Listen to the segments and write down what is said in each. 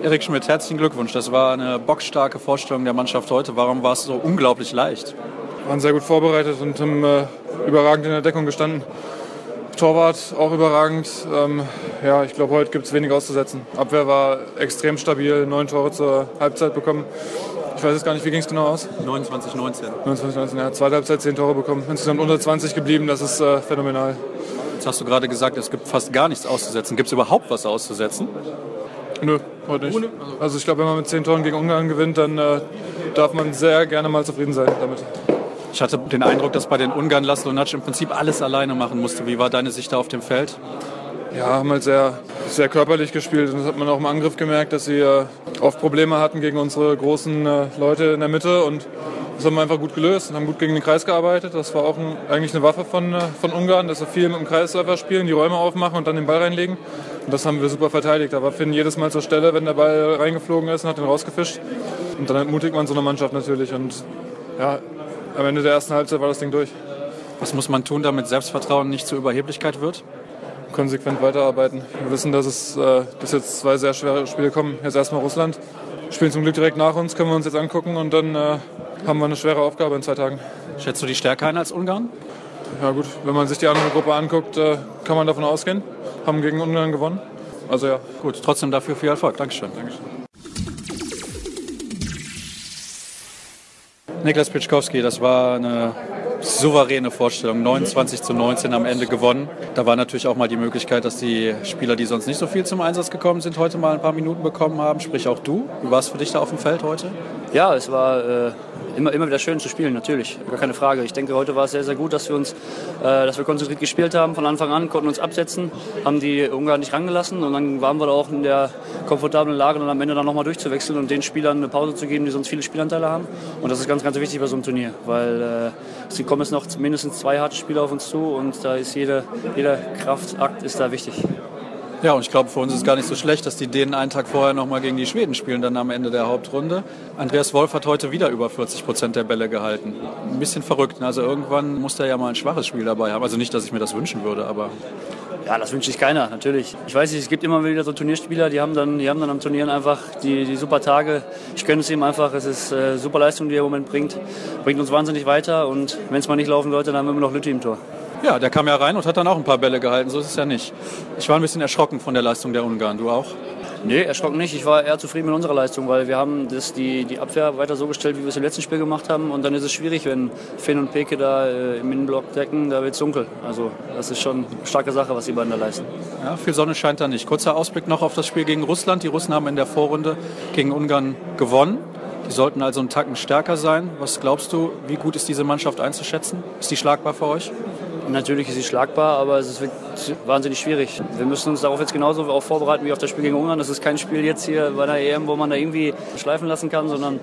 Erik Schmidt, herzlichen Glückwunsch. Das war eine bockstarke Vorstellung der Mannschaft heute. Warum war es so unglaublich leicht? Wir waren sehr gut vorbereitet und haben äh, überragend in der Deckung gestanden. Torwart auch überragend. Ähm, ja, ich glaube, heute gibt es wenig auszusetzen. Abwehr war extrem stabil, neun Tore zur Halbzeit bekommen. Ich weiß jetzt gar nicht, wie ging es genau aus? 29, 19. 29, 19, ja. Zweite Halbzeit zehn Tore bekommen. Insgesamt unter 20 geblieben, das ist äh, phänomenal. Jetzt hast du gerade gesagt, es gibt fast gar nichts auszusetzen. Gibt es überhaupt was auszusetzen? Nö, heute nicht. Also ich glaube, wenn man mit zehn Toren gegen Ungarn gewinnt, dann äh, darf man sehr gerne mal zufrieden sein damit. Ich hatte den Eindruck, dass bei den Ungarn Laszlo Natsch im Prinzip alles alleine machen musste. Wie war deine Sicht da auf dem Feld? Ja, haben halt sehr, sehr körperlich gespielt. Und das hat man auch im Angriff gemerkt, dass sie äh, oft Probleme hatten gegen unsere großen äh, Leute in der Mitte. Und das haben wir einfach gut gelöst und haben gut gegen den Kreis gearbeitet. Das war auch ein, eigentlich eine Waffe von, äh, von Ungarn, dass wir viel mit dem Kreisläufer spielen, die Räume aufmachen und dann den Ball reinlegen. Und das haben wir super verteidigt. Da war Finn jedes Mal zur Stelle, wenn der Ball reingeflogen ist und hat ihn rausgefischt. Und dann entmutigt man so eine Mannschaft natürlich. Und ja, am Ende der ersten Halbzeit war das Ding durch. Was muss man tun, damit Selbstvertrauen nicht zur Überheblichkeit wird? Konsequent weiterarbeiten. Wir wissen, dass es äh, dass jetzt zwei sehr schwere Spiele kommen. Jetzt erstmal Russland. Spielen zum Glück direkt nach uns, können wir uns jetzt angucken und dann äh, haben wir eine schwere Aufgabe in zwei Tagen. Schätzt du die Stärke ein als Ungarn? Ja gut, wenn man sich die andere Gruppe anguckt, äh, kann man davon ausgehen. Haben gegen Ungarn gewonnen. Also ja. Gut, trotzdem dafür viel Erfolg. Dankeschön. Dankeschön. Niklas Pitschkowski, das war eine souveräne Vorstellung. 29 zu 19 am Ende gewonnen. Da war natürlich auch mal die Möglichkeit, dass die Spieler, die sonst nicht so viel zum Einsatz gekommen sind, heute mal ein paar Minuten bekommen haben. Sprich auch du. Wie war es für dich da auf dem Feld heute? Ja, es war äh, immer, immer wieder schön zu spielen, natürlich. Gar keine Frage. Ich denke, heute war es sehr, sehr gut, dass wir uns, äh, dass wir konzentriert gespielt haben von Anfang an, konnten uns absetzen, haben die Ungarn nicht rangelassen und dann waren wir da auch in der komfortablen Lage, dann am Ende dann nochmal durchzuwechseln und den Spielern eine Pause zu geben, die sonst viele Spielanteile haben. Und das ist ganz, ganz wichtig bei so einem Turnier, weil äh, es kommen jetzt noch mindestens zwei harte Spiele auf uns zu und da ist jede, jeder Kraftakt ist da wichtig. Ja, und ich glaube, für uns ist es gar nicht so schlecht, dass die Dänen einen Tag vorher nochmal gegen die Schweden spielen, dann am Ende der Hauptrunde. Andreas Wolf hat heute wieder über 40 Prozent der Bälle gehalten. Ein bisschen verrückt. Also irgendwann muss er ja mal ein schwaches Spiel dabei haben. Also nicht, dass ich mir das wünschen würde, aber Ja, das wünscht sich keiner, natürlich. Ich weiß nicht, es gibt immer wieder so Turnierspieler, die haben dann, die haben dann am Turnieren einfach die, die super Tage. Ich gönne es ihm einfach. Es ist äh, super Leistung, die er im Moment bringt. Bringt uns wahnsinnig weiter und wenn es mal nicht laufen sollte, dann haben wir immer noch Lütti im Tor. Ja, der kam ja rein und hat dann auch ein paar Bälle gehalten. So ist es ja nicht. Ich war ein bisschen erschrocken von der Leistung der Ungarn. Du auch? Nee, erschrocken nicht. Ich war eher zufrieden mit unserer Leistung, weil wir haben das, die, die Abwehr weiter so gestellt, wie wir es im letzten Spiel gemacht haben. Und dann ist es schwierig, wenn Finn und Peke da äh, im Innenblock decken, da wird es dunkel. Also das ist schon eine starke Sache, was die beiden da leisten. Ja, viel Sonne scheint da nicht. Kurzer Ausblick noch auf das Spiel gegen Russland. Die Russen haben in der Vorrunde gegen Ungarn gewonnen. Die sollten also einen Tacken stärker sein. Was glaubst du, wie gut ist diese Mannschaft einzuschätzen? Ist die schlagbar für euch? Natürlich ist sie schlagbar, aber es wird wahnsinnig schwierig. Wir müssen uns darauf jetzt genauso auch vorbereiten wie auf das Spiel gegen Ungarn. Das ist kein Spiel jetzt hier bei der EM, wo man da irgendwie schleifen lassen kann, sondern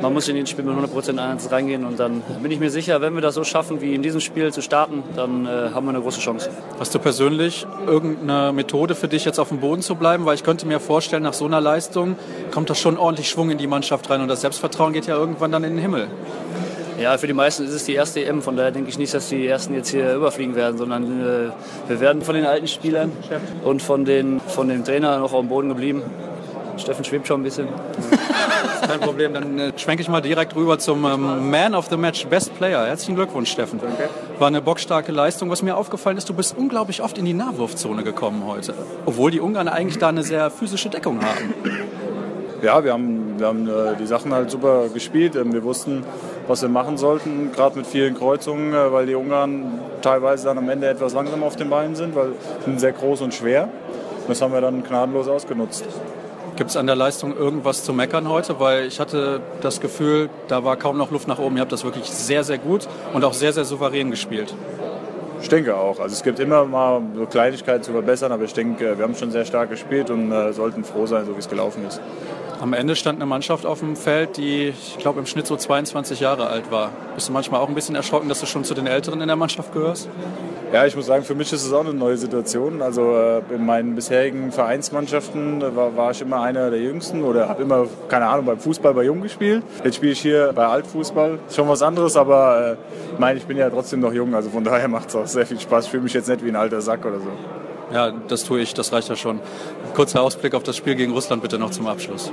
man muss in jedes Spiel mit 100% Einsatz reingehen. Und dann bin ich mir sicher, wenn wir das so schaffen, wie in diesem Spiel zu starten, dann äh, haben wir eine große Chance. Hast du persönlich irgendeine Methode für dich, jetzt auf dem Boden zu bleiben? Weil ich könnte mir vorstellen, nach so einer Leistung kommt da schon ordentlich Schwung in die Mannschaft rein und das Selbstvertrauen geht ja irgendwann dann in den Himmel. Ja, für die meisten ist es die erste EM, von daher denke ich nicht, dass die Ersten jetzt hier überfliegen werden, sondern äh, wir werden von den alten Spielern und von, den, von dem Trainer noch auf dem Boden geblieben. Steffen schwebt schon ein bisschen. Kein Problem, dann äh, schwenke ich mal direkt rüber zum ähm, Man of the Match, Best Player. Herzlichen Glückwunsch, Steffen. War eine bockstarke Leistung. Was mir aufgefallen ist, du bist unglaublich oft in die Nahwurfzone gekommen heute. Obwohl die Ungarn eigentlich da eine sehr physische Deckung haben. Ja, wir haben, wir haben äh, die Sachen halt super gespielt. Ähm, wir wussten, was wir machen sollten, gerade mit vielen Kreuzungen, äh, weil die Ungarn teilweise dann am Ende etwas langsam auf den Beinen sind, weil sie sind sehr groß und schwer. Das haben wir dann gnadenlos ausgenutzt. Gibt es an der Leistung irgendwas zu meckern heute? Weil ich hatte das Gefühl, da war kaum noch Luft nach oben. Ihr habt das wirklich sehr, sehr gut und auch sehr, sehr souverän gespielt. Ich denke auch. Also es gibt immer mal so Kleinigkeiten zu verbessern, aber ich denke, wir haben schon sehr stark gespielt und äh, sollten froh sein, so wie es gelaufen ist. Am Ende stand eine Mannschaft auf dem Feld, die, ich glaube, im Schnitt so 22 Jahre alt war. Bist du manchmal auch ein bisschen erschrocken, dass du schon zu den Älteren in der Mannschaft gehörst? Ja, ich muss sagen, für mich ist es auch eine neue Situation. Also äh, in meinen bisherigen Vereinsmannschaften war, war ich immer einer der Jüngsten oder habe immer, keine Ahnung, beim Fußball bei Jung gespielt. Jetzt spiele ich hier bei Altfußball. Ist schon was anderes, aber äh, ich meine, ich bin ja trotzdem noch jung, also von daher macht es auch sehr viel Spaß. Ich fühle mich jetzt nicht wie ein alter Sack oder so. Ja, das tue ich, das reicht ja schon. Kurzer Ausblick auf das Spiel gegen Russland bitte noch zum Abschluss.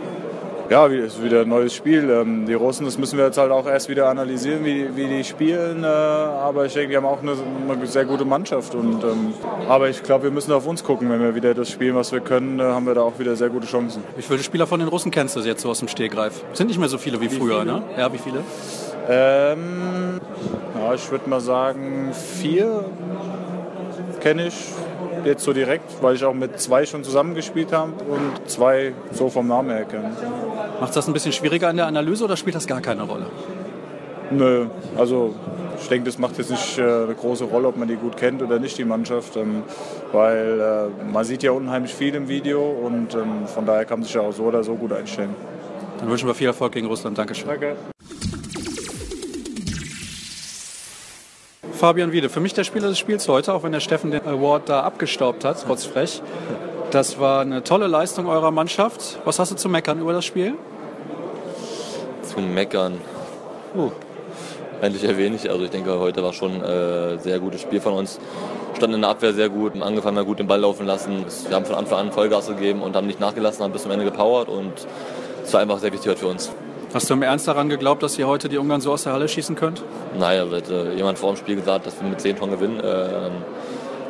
Ja, es ist wieder ein neues Spiel. Ähm, die Russen, das müssen wir jetzt halt auch erst wieder analysieren, wie, wie die spielen. Äh, aber ich denke, die haben auch eine, eine sehr gute Mannschaft. Und, ähm, aber ich glaube, wir müssen auf uns gucken. Wenn wir wieder das spielen, was wir können, äh, haben wir da auch wieder sehr gute Chancen. Wie viele Spieler von den Russen kennst du jetzt so aus dem Stegreif? Sind nicht mehr so viele wie, wie früher, viele? ne? Ja, wie viele? Ähm, ja, ich würde mal sagen, vier kenne ich jetzt so direkt, weil ich auch mit zwei schon zusammengespielt habe und zwei so vom Namen her kenne. Macht das ein bisschen schwieriger in der Analyse oder spielt das gar keine Rolle? Nö, also ich denke, das macht jetzt nicht äh, eine große Rolle, ob man die gut kennt oder nicht, die Mannschaft, ähm, weil äh, man sieht ja unheimlich viel im Video und ähm, von daher kann man sich ja auch so oder so gut einstellen. Dann wünschen wir viel Erfolg gegen Russland. Dankeschön. Danke. Fabian Wiede. Für mich der Spieler des Spiels heute, auch wenn der Steffen den Award da abgestaubt hat, trotz frech. Das war eine tolle Leistung eurer Mannschaft. Was hast du zu meckern über das Spiel? Zu meckern? Uh, eigentlich eher wenig. Also ich denke, heute war schon ein äh, sehr gutes Spiel von uns. Standen in der Abwehr sehr gut, angefangen haben gut den Ball laufen lassen. Wir haben von Anfang an Vollgas gegeben und haben nicht nachgelassen, haben bis zum Ende gepowert und es war einfach sehr wichtig für uns. Hast du im Ernst daran geglaubt, dass ihr heute die Ungarn so aus der Halle schießen könnt? Nein, also hätte jemand vor dem Spiel gesagt, dass wir mit 10 Tonnen gewinnen. Äh,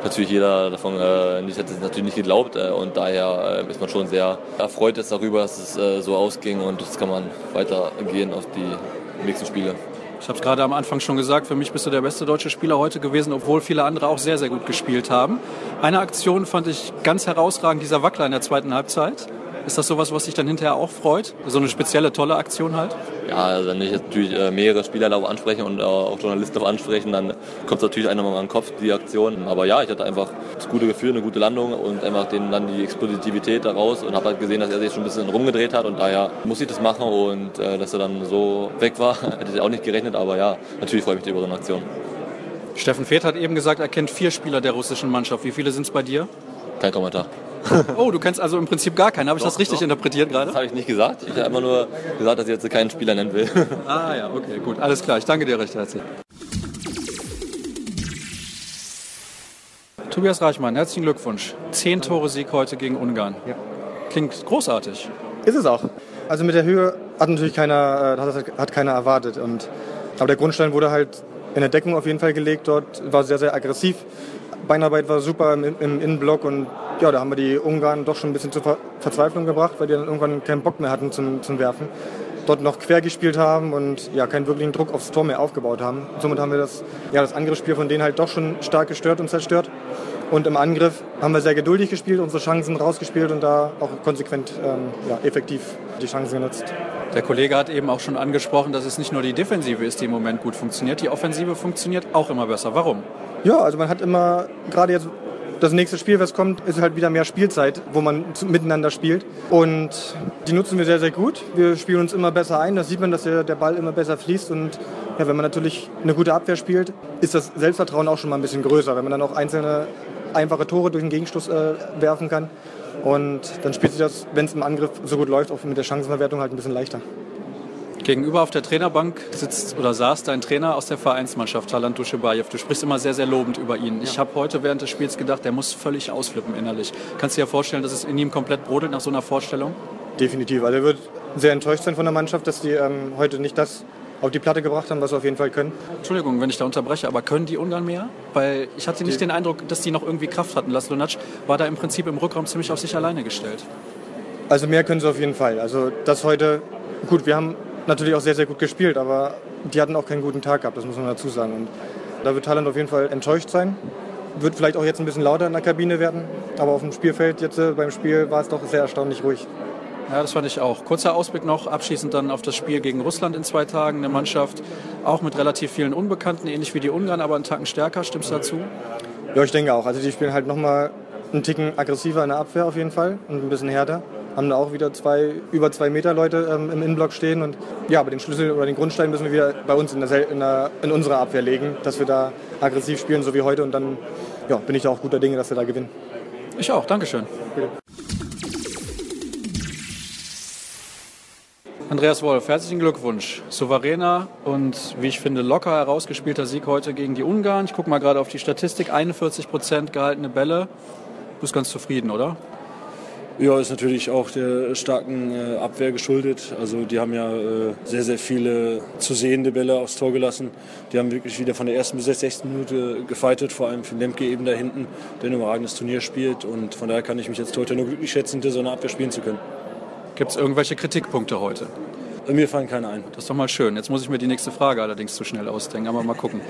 natürlich jeder davon äh, nicht, hätte es natürlich nicht geglaubt äh, und daher äh, ist man schon sehr erfreut jetzt darüber, dass es äh, so ausging und jetzt kann man weitergehen auf die nächsten Spiele. Ich habe es gerade am Anfang schon gesagt, für mich bist du der beste deutsche Spieler heute gewesen, obwohl viele andere auch sehr, sehr gut gespielt haben. Eine Aktion fand ich ganz herausragend, dieser Wackler in der zweiten Halbzeit. Ist das sowas, was dich dann hinterher auch freut? So eine spezielle, tolle Aktion halt? Ja, also wenn ich jetzt natürlich äh, mehrere Spieler darauf anspreche und auch Journalisten darauf ansprechen, dann kommt es natürlich einmal mal in den Kopf, die Aktion. Aber ja, ich hatte einfach das gute Gefühl, eine gute Landung und einfach den, dann die Explosivität daraus und habe halt gesehen, dass er sich schon ein bisschen rumgedreht hat und daher muss ich das machen und äh, dass er dann so weg war, hätte ich auch nicht gerechnet, aber ja, natürlich freue ich mich über so eine Aktion. Steffen Feeth hat eben gesagt, er kennt vier Spieler der russischen Mannschaft. Wie viele sind es bei dir? Kein Kommentar. Oh, du kennst also im Prinzip gar keinen. Habe ich doch, das richtig doch. interpretiert gerade? Das habe ich nicht gesagt. Ich habe einfach nur gesagt, dass ich jetzt keinen Spieler nennen will. Ah ja, okay, gut. Alles klar. Ich danke dir recht herzlich. Tobias Reichmann, herzlichen Glückwunsch. Zehn Tore Sieg heute gegen Ungarn. Ja. Klingt großartig. Ist es auch. Also mit der Höhe hat natürlich keiner, äh, hat, keiner erwartet. Und, aber der Grundstein wurde halt in der Deckung auf jeden Fall gelegt dort, war sehr, sehr aggressiv. Beinarbeit war super im, im Innenblock und ja, da haben wir die Ungarn doch schon ein bisschen zur Ver Verzweiflung gebracht, weil die dann irgendwann keinen Bock mehr hatten zum, zum Werfen. Dort noch quer gespielt haben und ja, keinen wirklichen Druck aufs Tor mehr aufgebaut haben. somit haben wir das, ja, das Angriffsspiel von denen halt doch schon stark gestört und zerstört. Und im Angriff haben wir sehr geduldig gespielt, unsere Chancen rausgespielt und da auch konsequent ähm, ja, effektiv die Chancen genutzt. Der Kollege hat eben auch schon angesprochen, dass es nicht nur die Defensive ist, die im Moment gut funktioniert, die Offensive funktioniert auch immer besser. Warum? Ja, also man hat immer, gerade jetzt das nächste Spiel, was kommt, ist halt wieder mehr Spielzeit, wo man miteinander spielt. Und die nutzen wir sehr, sehr gut. Wir spielen uns immer besser ein. Das sieht man, dass der, der Ball immer besser fließt. Und ja, wenn man natürlich eine gute Abwehr spielt, ist das Selbstvertrauen auch schon mal ein bisschen größer. Wenn man dann auch einzelne einfache Tore durch den Gegenstoß äh, werfen kann. Und dann spielt sich das, wenn es im Angriff so gut läuft, auch mit der Chancenverwertung halt ein bisschen leichter. Gegenüber auf der Trainerbank sitzt oder saß dein Trainer aus der Vereinsmannschaft, Talant Duschebaev. Du sprichst immer sehr, sehr lobend über ihn. Ja. Ich habe heute während des Spiels gedacht, der muss völlig ausflippen innerlich. Kannst du dir vorstellen, dass es in ihm komplett brodelt nach so einer Vorstellung? Definitiv. Also er wird sehr enttäuscht sein von der Mannschaft, dass die ähm, heute nicht das auf die Platte gebracht haben, was sie auf jeden Fall können. Entschuldigung, wenn ich da unterbreche, aber können die Ungarn mehr? Weil ich hatte nicht die. den Eindruck, dass die noch irgendwie Kraft hatten. Laszlo Natsch war da im Prinzip im Rückraum ziemlich auf sich alleine gestellt. Also mehr können sie auf jeden Fall. Also das heute, gut, wir haben natürlich auch sehr, sehr gut gespielt, aber die hatten auch keinen guten Tag gehabt, das muss man dazu sagen. Und da wird Thailand auf jeden Fall enttäuscht sein. Wird vielleicht auch jetzt ein bisschen lauter in der Kabine werden, aber auf dem Spielfeld jetzt äh, beim Spiel war es doch sehr erstaunlich ruhig. Ja, das fand ich auch. Kurzer Ausblick noch, abschließend dann auf das Spiel gegen Russland in zwei Tagen. Eine Mannschaft auch mit relativ vielen Unbekannten, ähnlich wie die Ungarn, aber einen Tacken stärker. Stimmst du dazu? Ja, ich denke auch. Also die spielen halt nochmal einen Ticken aggressiver in der Abwehr auf jeden Fall und ein bisschen härter. Haben da auch wieder zwei, über zwei Meter Leute ähm, im Innenblock stehen. Und ja, aber den Schlüssel oder den Grundstein müssen wir wieder bei uns in, der, in, der, in unserer Abwehr legen, dass wir da aggressiv spielen, so wie heute. Und dann ja, bin ich da auch guter Dinge, dass wir da gewinnen. Ich auch, Dankeschön. Bitte. Andreas Wolf, herzlichen Glückwunsch. Souveräner und, wie ich finde, locker herausgespielter Sieg heute gegen die Ungarn. Ich gucke mal gerade auf die Statistik. 41 Prozent gehaltene Bälle. Du bist ganz zufrieden, oder? Ja, ist natürlich auch der starken äh, Abwehr geschuldet. Also die haben ja äh, sehr, sehr viele zu sehende Bälle aufs Tor gelassen. Die haben wirklich wieder von der ersten bis der sechsten Minute gefeitet, vor allem für Lemke eben da hinten, der ein überragendes Turnier spielt. Und von daher kann ich mich jetzt heute nur glücklich schätzen, so eine Abwehr spielen zu können. Gibt es irgendwelche Kritikpunkte heute? Mir fallen keine ein. Das ist doch mal schön. Jetzt muss ich mir die nächste Frage allerdings zu schnell ausdenken, aber mal gucken.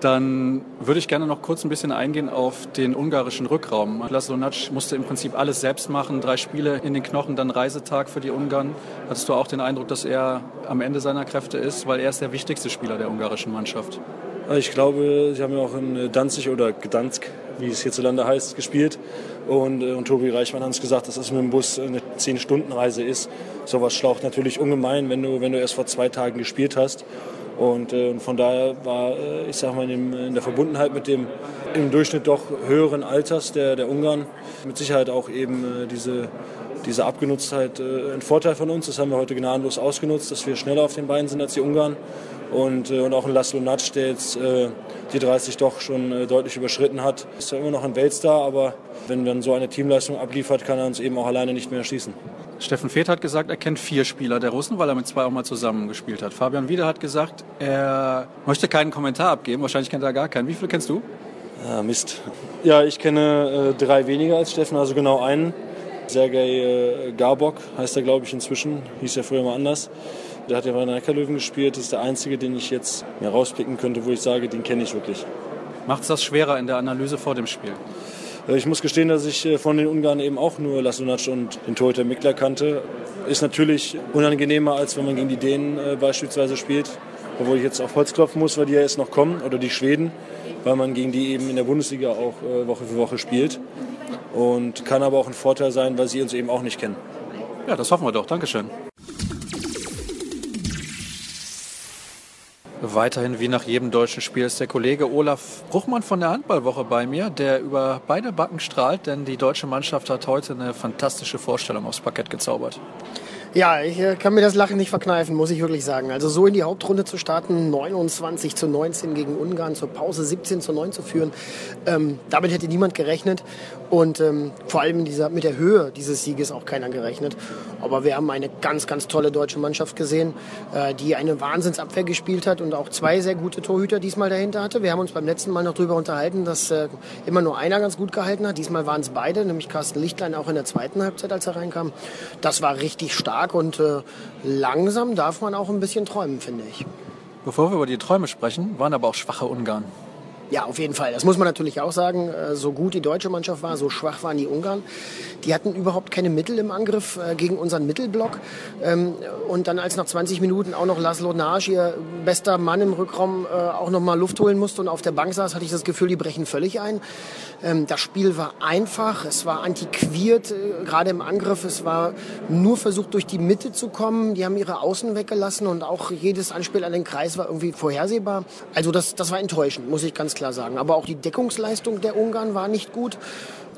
Dann würde ich gerne noch kurz ein bisschen eingehen auf den ungarischen Rückraum. Laszlo Natsch musste im Prinzip alles selbst machen, drei Spiele in den Knochen, dann Reisetag für die Ungarn. Hattest du auch den Eindruck, dass er am Ende seiner Kräfte ist, weil er ist der wichtigste Spieler der ungarischen Mannschaft? Ich glaube, sie haben ja auch in Danzig oder Gdansk, wie es hierzulande heißt, gespielt. Und, äh, und Tobi Reichmann hat uns gesagt, dass es mit dem Bus eine 10-Stunden-Reise ist. Sowas schlaucht natürlich ungemein, wenn du, wenn du erst vor zwei Tagen gespielt hast. Und, äh, von daher war, äh, ich sag mal, in, dem, in, der Verbundenheit mit dem im Durchschnitt doch höheren Alters der, der Ungarn mit Sicherheit auch eben äh, diese, diese Abgenutztheit äh, ein Vorteil von uns. Das haben wir heute gnadenlos ausgenutzt, dass wir schneller auf den Beinen sind als die Ungarn. Und, äh, und auch ein Laszlo Natsch, der jetzt äh, die 30 doch schon deutlich überschritten hat. Ist ja immer noch ein Weltstar, aber wenn man so eine Teamleistung abliefert, kann er uns eben auch alleine nicht mehr erschießen. Steffen Feeth hat gesagt, er kennt vier Spieler der Russen, weil er mit zwei auch mal zusammengespielt hat. Fabian Wieder hat gesagt, er möchte keinen Kommentar abgeben. Wahrscheinlich kennt er gar keinen. Wie viele kennst du? Ja, Mist. Ja, ich kenne äh, drei weniger als Steffen, also genau einen. Sergei äh, Garbok heißt er, glaube ich, inzwischen. Hieß ja früher mal anders. Der hat ja bei den Neckarlöwen gespielt. Das ist der einzige, den ich jetzt mir rauspicken könnte, wo ich sage, den kenne ich wirklich. Macht es das schwerer in der Analyse vor dem Spiel? Äh, ich muss gestehen, dass ich äh, von den Ungarn eben auch nur Lasunac und den Torhüter Mikler kannte. Ist natürlich unangenehmer, als wenn man gegen die Dänen äh, beispielsweise spielt. Obwohl ich jetzt auf Holz klopfen muss, weil die ja jetzt noch kommen, oder die Schweden, weil man gegen die eben in der Bundesliga auch Woche für Woche spielt. Und kann aber auch ein Vorteil sein, weil sie uns eben auch nicht kennen. Ja, das hoffen wir doch. Dankeschön. Weiterhin wie nach jedem deutschen Spiel ist der Kollege Olaf Bruchmann von der Handballwoche bei mir, der über beide Backen strahlt, denn die deutsche Mannschaft hat heute eine fantastische Vorstellung aufs Parkett gezaubert. Ja, ich äh, kann mir das Lachen nicht verkneifen, muss ich wirklich sagen. Also so in die Hauptrunde zu starten, 29 zu 19 gegen Ungarn, zur Pause 17 zu 9 zu führen, ähm, damit hätte niemand gerechnet. Und ähm, vor allem dieser, mit der Höhe dieses Sieges auch keiner gerechnet. Aber wir haben eine ganz, ganz tolle deutsche Mannschaft gesehen, äh, die eine Wahnsinnsabwehr gespielt hat und auch zwei sehr gute Torhüter diesmal dahinter hatte. Wir haben uns beim letzten Mal noch darüber unterhalten, dass äh, immer nur einer ganz gut gehalten hat. Diesmal waren es beide, nämlich Carsten Lichtlein auch in der zweiten Halbzeit, als er reinkam. Das war richtig stark und äh, langsam darf man auch ein bisschen träumen, finde ich. Bevor wir über die Träume sprechen, waren aber auch schwache Ungarn. Ja, auf jeden Fall. Das muss man natürlich auch sagen. Äh, so gut die deutsche Mannschaft war, so schwach waren die Ungarn. Die hatten überhaupt keine Mittel im Angriff äh, gegen unseren Mittelblock. Ähm, und dann, als nach 20 Minuten auch noch Laszlo Nagy, ihr bester Mann im Rückraum, äh, auch noch mal Luft holen musste und auf der Bank saß, hatte ich das Gefühl, die brechen völlig ein. Ähm, das Spiel war einfach, es war antiquiert, gerade im Angriff. Es war nur versucht, durch die Mitte zu kommen. Die haben ihre Außen weggelassen und auch jedes Anspiel an den Kreis war irgendwie vorhersehbar. Also das, das war enttäuschend, muss ich ganz klar sagen. Aber auch die Deckungsleistung der Ungarn war nicht gut.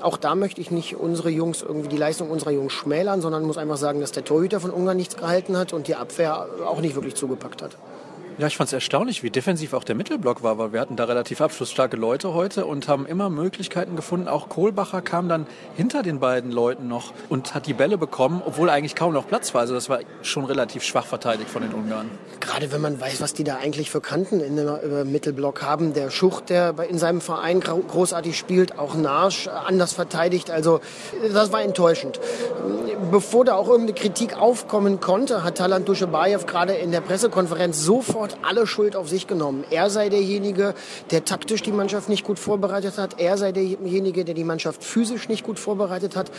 Auch da möchte ich nicht unsere Jungs irgendwie die Leistung unserer Jungs schmälern, sondern muss einfach sagen, dass der Torhüter von Ungarn nichts gehalten hat und die Abwehr auch nicht wirklich zugepackt hat. Ja, ich fand es erstaunlich, wie defensiv auch der Mittelblock war, weil wir hatten da relativ abschlussstarke Leute heute und haben immer Möglichkeiten gefunden. Auch Kohlbacher kam dann hinter den beiden Leuten noch und hat die Bälle bekommen, obwohl eigentlich kaum noch Platz war. Also das war schon relativ schwach verteidigt von den Ungarn. Gerade wenn man weiß, was die da eigentlich für Kanten in dem äh, Mittelblock haben. Der Schucht, der in seinem Verein großartig spielt, auch Narsch anders verteidigt. Also das war enttäuschend. Bevor da auch irgendeine Kritik aufkommen konnte, hat Talant Duschebaev gerade in der Pressekonferenz sofort hat alle Schuld auf sich genommen. Er sei derjenige, der taktisch die Mannschaft nicht gut vorbereitet hat. Er sei derjenige, der die Mannschaft physisch nicht gut vorbereitet hat.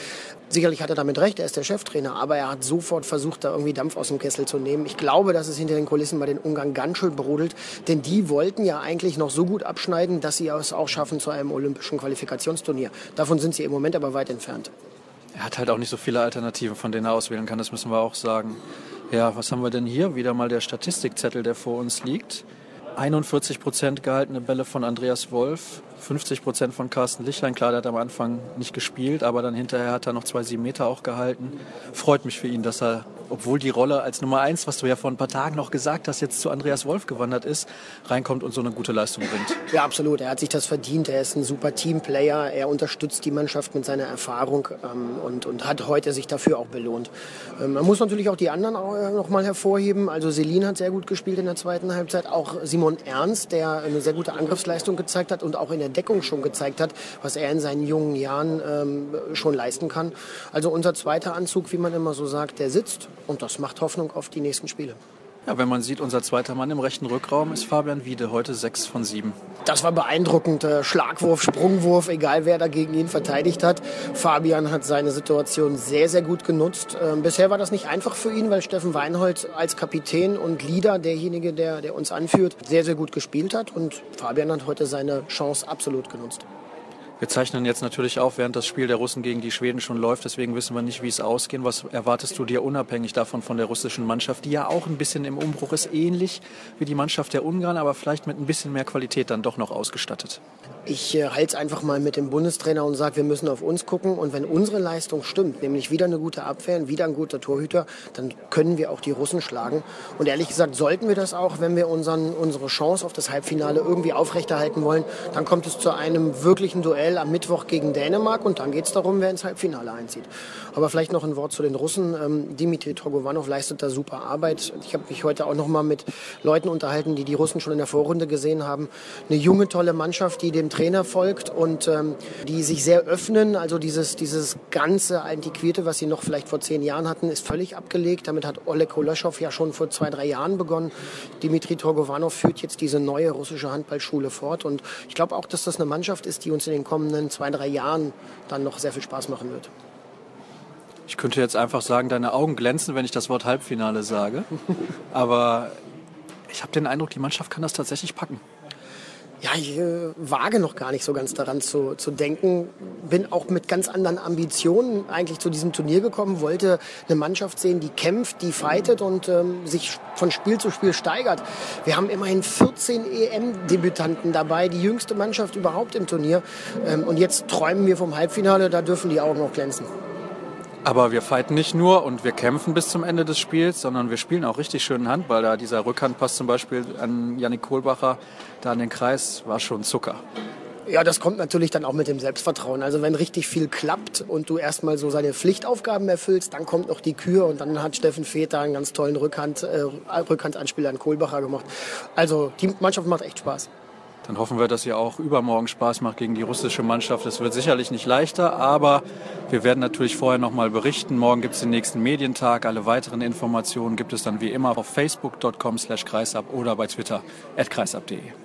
Sicherlich hat er damit recht, er ist der Cheftrainer, aber er hat sofort versucht, da irgendwie Dampf aus dem Kessel zu nehmen. Ich glaube, dass es hinter den Kulissen bei den Ungarn ganz schön brodelt, denn die wollten ja eigentlich noch so gut abschneiden, dass sie es auch schaffen zu einem olympischen Qualifikationsturnier. Davon sind sie im Moment aber weit entfernt. Er hat halt auch nicht so viele Alternativen, von denen er auswählen kann, das müssen wir auch sagen. Ja, was haben wir denn hier? Wieder mal der Statistikzettel, der vor uns liegt. 41 Prozent gehaltene Bälle von Andreas Wolf, 50 Prozent von Carsten Lichlein. Klar, der hat am Anfang nicht gespielt, aber dann hinterher hat er noch zwei sieben Meter auch gehalten. Freut mich für ihn, dass er, obwohl die Rolle als Nummer eins, was du ja vor ein paar Tagen noch gesagt hast, jetzt zu Andreas Wolf gewandert ist, reinkommt und so eine gute Leistung bringt. Ja, absolut. Er hat sich das verdient. Er ist ein super Teamplayer. Er unterstützt die Mannschaft mit seiner Erfahrung ähm, und, und hat heute sich dafür auch belohnt. Ähm, man muss natürlich auch die anderen äh, noch mal hervorheben. Also Selin hat sehr gut gespielt in der zweiten Halbzeit. Auch Simon Ernst, der eine sehr gute Angriffsleistung gezeigt hat und auch in der Deckung schon gezeigt hat, was er in seinen jungen Jahren ähm, schon leisten kann. Also unser zweiter Anzug, wie man immer so sagt, der sitzt und das macht Hoffnung auf die nächsten Spiele. Ja, wenn man sieht, unser zweiter Mann im rechten Rückraum ist Fabian Wiede, heute sechs von sieben. Das war beeindruckend. Schlagwurf, Sprungwurf, egal wer dagegen ihn verteidigt hat. Fabian hat seine Situation sehr, sehr gut genutzt. Ähm, bisher war das nicht einfach für ihn, weil Steffen Weinhold als Kapitän und Leader, derjenige, der, der uns anführt, sehr, sehr gut gespielt hat. Und Fabian hat heute seine Chance absolut genutzt. Wir zeichnen jetzt natürlich auf, während das Spiel der Russen gegen die Schweden schon läuft. Deswegen wissen wir nicht, wie es ausgeht. Was erwartest du dir unabhängig davon von der russischen Mannschaft, die ja auch ein bisschen im Umbruch ist, ähnlich wie die Mannschaft der Ungarn, aber vielleicht mit ein bisschen mehr Qualität dann doch noch ausgestattet? Ich äh, halte es einfach mal mit dem Bundestrainer und sage, wir müssen auf uns gucken. Und wenn unsere Leistung stimmt, nämlich wieder eine gute Abwehr wieder ein guter Torhüter, dann können wir auch die Russen schlagen. Und ehrlich gesagt sollten wir das auch, wenn wir unseren, unsere Chance auf das Halbfinale irgendwie aufrechterhalten wollen. Dann kommt es zu einem wirklichen Duell am Mittwoch gegen Dänemark und dann geht es darum, wer ins Halbfinale einzieht. Aber vielleicht noch ein Wort zu den Russen. Ähm, Dimitri Trogovanov leistet da super Arbeit. Ich habe mich heute auch noch mal mit Leuten unterhalten, die die Russen schon in der Vorrunde gesehen haben. Eine junge, tolle Mannschaft, die dem Trainer folgt und ähm, die sich sehr öffnen. Also dieses, dieses ganze Antiquierte, was sie noch vielleicht vor zehn Jahren hatten, ist völlig abgelegt. Damit hat Oleg Koloschow ja schon vor zwei, drei Jahren begonnen. Dimitri Trogovanov führt jetzt diese neue russische Handballschule fort. Und ich glaube auch, dass das eine Mannschaft ist, die uns in den kommenden zwei, drei Jahren dann noch sehr viel Spaß machen wird. Ich könnte jetzt einfach sagen, deine Augen glänzen, wenn ich das Wort Halbfinale sage. Aber ich habe den Eindruck, die Mannschaft kann das tatsächlich packen. Ja, ich äh, wage noch gar nicht so ganz daran zu, zu denken. Bin auch mit ganz anderen Ambitionen eigentlich zu diesem Turnier gekommen, wollte eine Mannschaft sehen, die kämpft, die fightet und ähm, sich von Spiel zu Spiel steigert. Wir haben immerhin 14 EM-Debütanten dabei, die jüngste Mannschaft überhaupt im Turnier. Ähm, und jetzt träumen wir vom Halbfinale, da dürfen die Augen auch glänzen. Aber wir fighten nicht nur und wir kämpfen bis zum Ende des Spiels, sondern wir spielen auch richtig schönen Handball. Da dieser Rückhandpass zum Beispiel an Yannick Kohlbacher, da an den Kreis, war schon Zucker. Ja, das kommt natürlich dann auch mit dem Selbstvertrauen. Also wenn richtig viel klappt und du erstmal so seine Pflichtaufgaben erfüllst, dann kommt noch die Kür und dann hat Steffen Feter einen ganz tollen Rückhand, äh, Rückhandanspieler an Kohlbacher gemacht. Also die Mannschaft macht echt Spaß. Dann hoffen wir, dass ihr auch übermorgen Spaß macht gegen die russische Mannschaft. Es wird sicherlich nicht leichter, aber wir werden natürlich vorher noch mal berichten. Morgen gibt es den nächsten Medientag. Alle weiteren Informationen gibt es dann wie immer auf facebook.com slash kreisab oder bei twitter at kreisab.de.